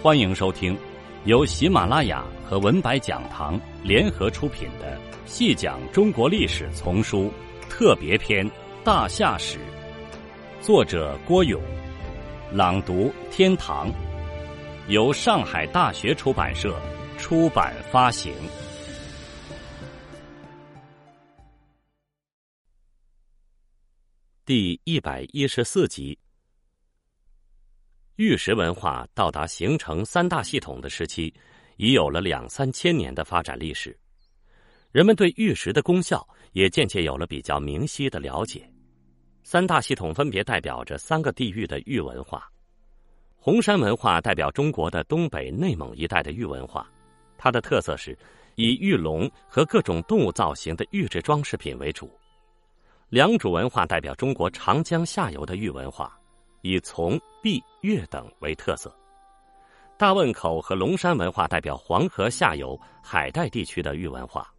欢迎收听由喜马拉雅和文白讲堂联合出品的《细讲中国历史丛书特别篇·大夏史》，作者郭勇，朗读天堂，由上海大学出版社出版发行。第一百一十四集。玉石文化到达形成三大系统的时期，已有了两三千年的发展历史。人们对玉石的功效也渐渐有了比较明晰的了解。三大系统分别代表着三个地域的玉文化。红山文化代表中国的东北、内蒙一带的玉文化，它的特色是以玉龙和各种动物造型的玉制装饰品为主。良渚文化代表中国长江下游的玉文化。以从、璧、越等为特色，大汶口和龙山文化代表黄河下游海带地区的玉文化，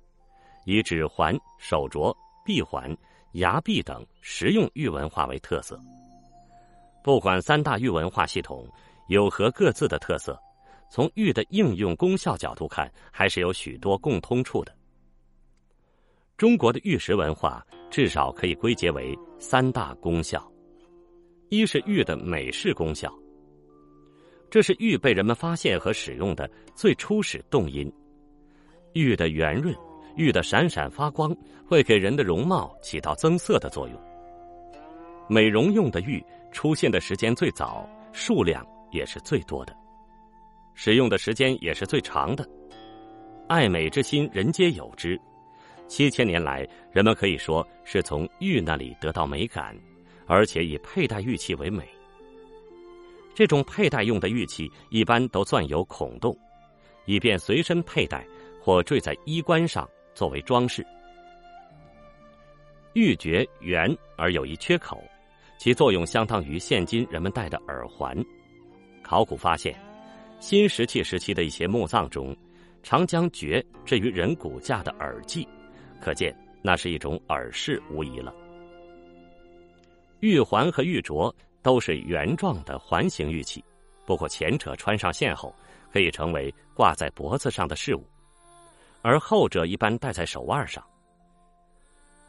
以指环、手镯、臂环、牙璧等实用玉文化为特色。不管三大玉文化系统有何各自的特色，从玉的应用功效角度看，还是有许多共通处的。中国的玉石文化至少可以归结为三大功效。一是玉的美饰功效，这是玉被人们发现和使用的最初始动因。玉的圆润，玉的闪闪发光，会给人的容貌起到增色的作用。美容用的玉出现的时间最早，数量也是最多的，使用的时间也是最长的。爱美之心，人皆有之。七千年来，人们可以说是从玉那里得到美感。而且以佩戴玉器为美。这种佩戴用的玉器一般都钻有孔洞，以便随身佩戴或坠在衣冠上作为装饰。玉珏圆而有一缺口，其作用相当于现今人们戴的耳环。考古发现，新石器时期的一些墓葬中，常将珏置于人骨架的耳际，可见那是一种耳饰无疑了。玉环和玉镯都是圆状的环形玉器，不过前者穿上线后可以成为挂在脖子上的饰物，而后者一般戴在手腕上。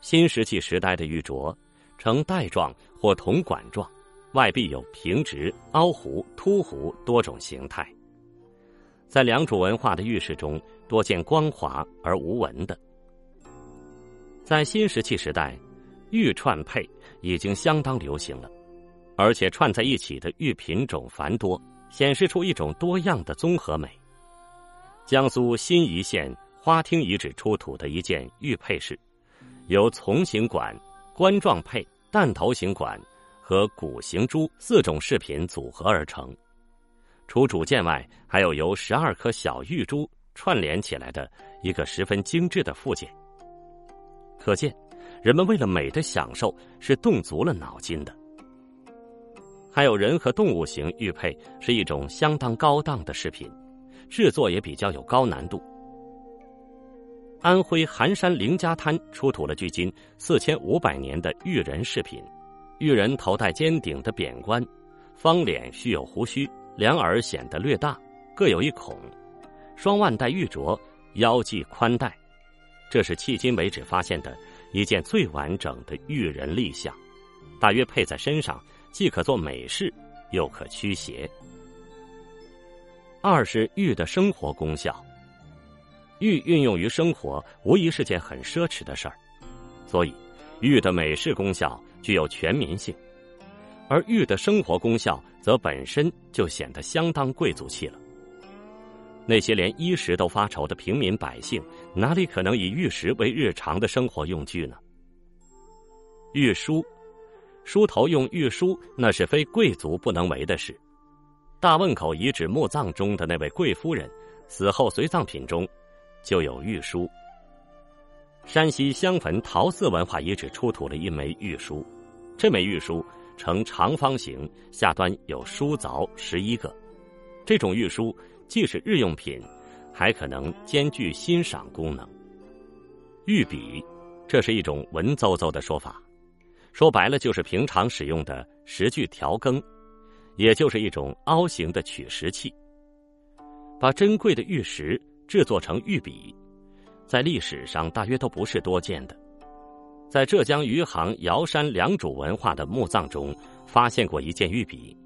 新石器时代的玉镯呈带状或铜管状，外壁有平直、凹弧、凸弧多种形态。在良渚文化的玉饰中，多见光滑而无纹的。在新石器时代。玉串佩已经相当流行了，而且串在一起的玉品种繁多，显示出一种多样的综合美。江苏新沂县花厅遗址出土的一件玉佩饰，由丛形管、冠状佩、弹头形管和鼓形珠四种饰品组合而成。除主件外，还有由十二颗小玉珠串联起来的一个十分精致的附件。可见。人们为了美的享受是动足了脑筋的。还有人和动物形玉佩是一种相当高档的饰品，制作也比较有高难度。安徽含山凌家滩出土了距今四千五百年的玉人饰品，玉人头戴尖顶的扁冠，方脸须有胡须，两耳显得略大，各有一孔，双腕戴玉镯，腰系宽带，这是迄今为止发现的。一件最完整的玉人立像，大约配在身上，既可做美饰，又可驱邪。二是玉的生活功效，玉运用于生活，无疑是件很奢侈的事儿，所以玉的美饰功效具有全民性，而玉的生活功效则本身就显得相当贵族气了。那些连衣食都发愁的平民百姓，哪里可能以玉石为日常的生活用具呢？玉梳，梳头用玉梳，那是非贵族不能为的事。大汶口遗址墓葬中的那位贵夫人，死后随葬品中就有玉梳。山西襄汾陶寺文化遗址出土了一枚玉梳，这枚玉梳呈长方形，下端有梳凿十一个。这种玉梳。既是日用品，还可能兼具欣赏功能。玉笔，这是一种文绉绉的说法，说白了就是平常使用的石具调羹，也就是一种凹形的取石器。把珍贵的玉石制作成玉笔，在历史上大约都不是多见的。在浙江余杭瑶山良渚文化的墓葬中，发现过一件玉笔，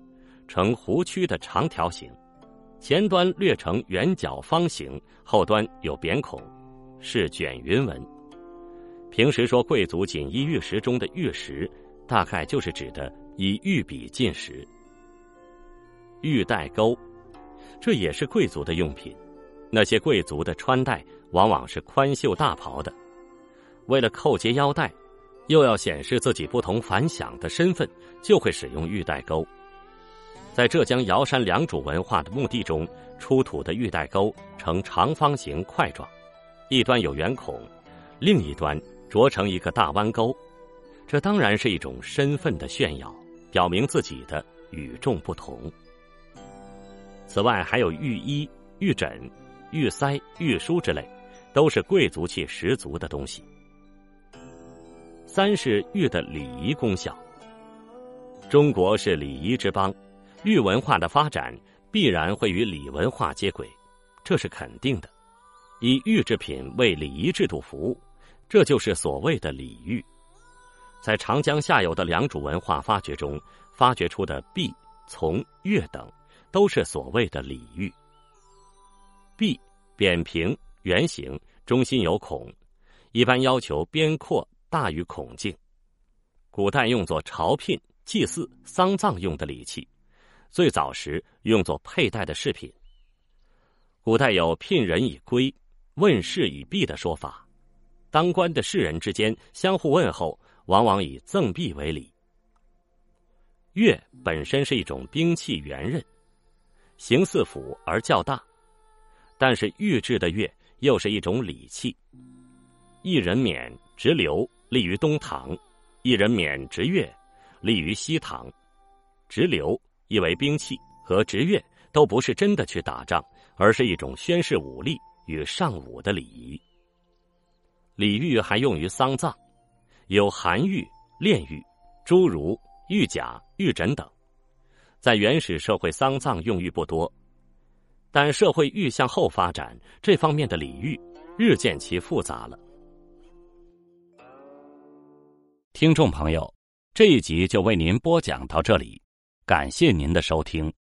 呈弧曲的长条形，前端略呈圆角方形，后端有扁孔，是卷云纹。平时说贵族锦衣玉食中的玉石，大概就是指的以玉笔进食。玉带钩，这也是贵族的用品。那些贵族的穿戴往往是宽袖大袍的。为了扣结腰带，又要显示自己不同凡响的身份，就会使用玉带钩。在浙江瑶山良渚文化的墓地中出土的玉带钩呈长方形块状，一端有圆孔，另一端着成一个大弯钩。这当然是一种身份的炫耀，表明自己的与众不同。此外，还有玉衣、玉枕、玉塞、玉书之类，都是贵族气十足的东西。三是玉的礼仪功效。中国是礼仪之邦，玉文化的发展必然会与礼文化接轨，这是肯定的。以玉制品为礼仪制度服务，这就是所谓的礼玉。在长江下游的良渚文化发掘中，发掘出的璧、琮、钺等，都是所谓的礼玉。璧扁平圆形，中心有孔，一般要求边阔。大于孔径，古代用作朝聘、祭祀、丧葬用的礼器，最早时用作佩戴的饰品。古代有聘人以圭、问事以毕的说法，当官的士人之间相互问候，往往以赠币为礼。钺本身是一种兵器圆刃，形似斧而较大，但是玉制的钺又是一种礼器，一人冕直流。立于东堂，一人冕直月，立于西堂。直流意为兵器，和直月都不是真的去打仗，而是一种宣示武力与尚武的礼仪。礼玉还用于丧葬，有寒玉、炼玉、诸如玉甲、玉枕等。在原始社会，丧葬用玉不多，但社会愈向后发展，这方面的礼玉日渐其复杂了。听众朋友，这一集就为您播讲到这里，感谢您的收听。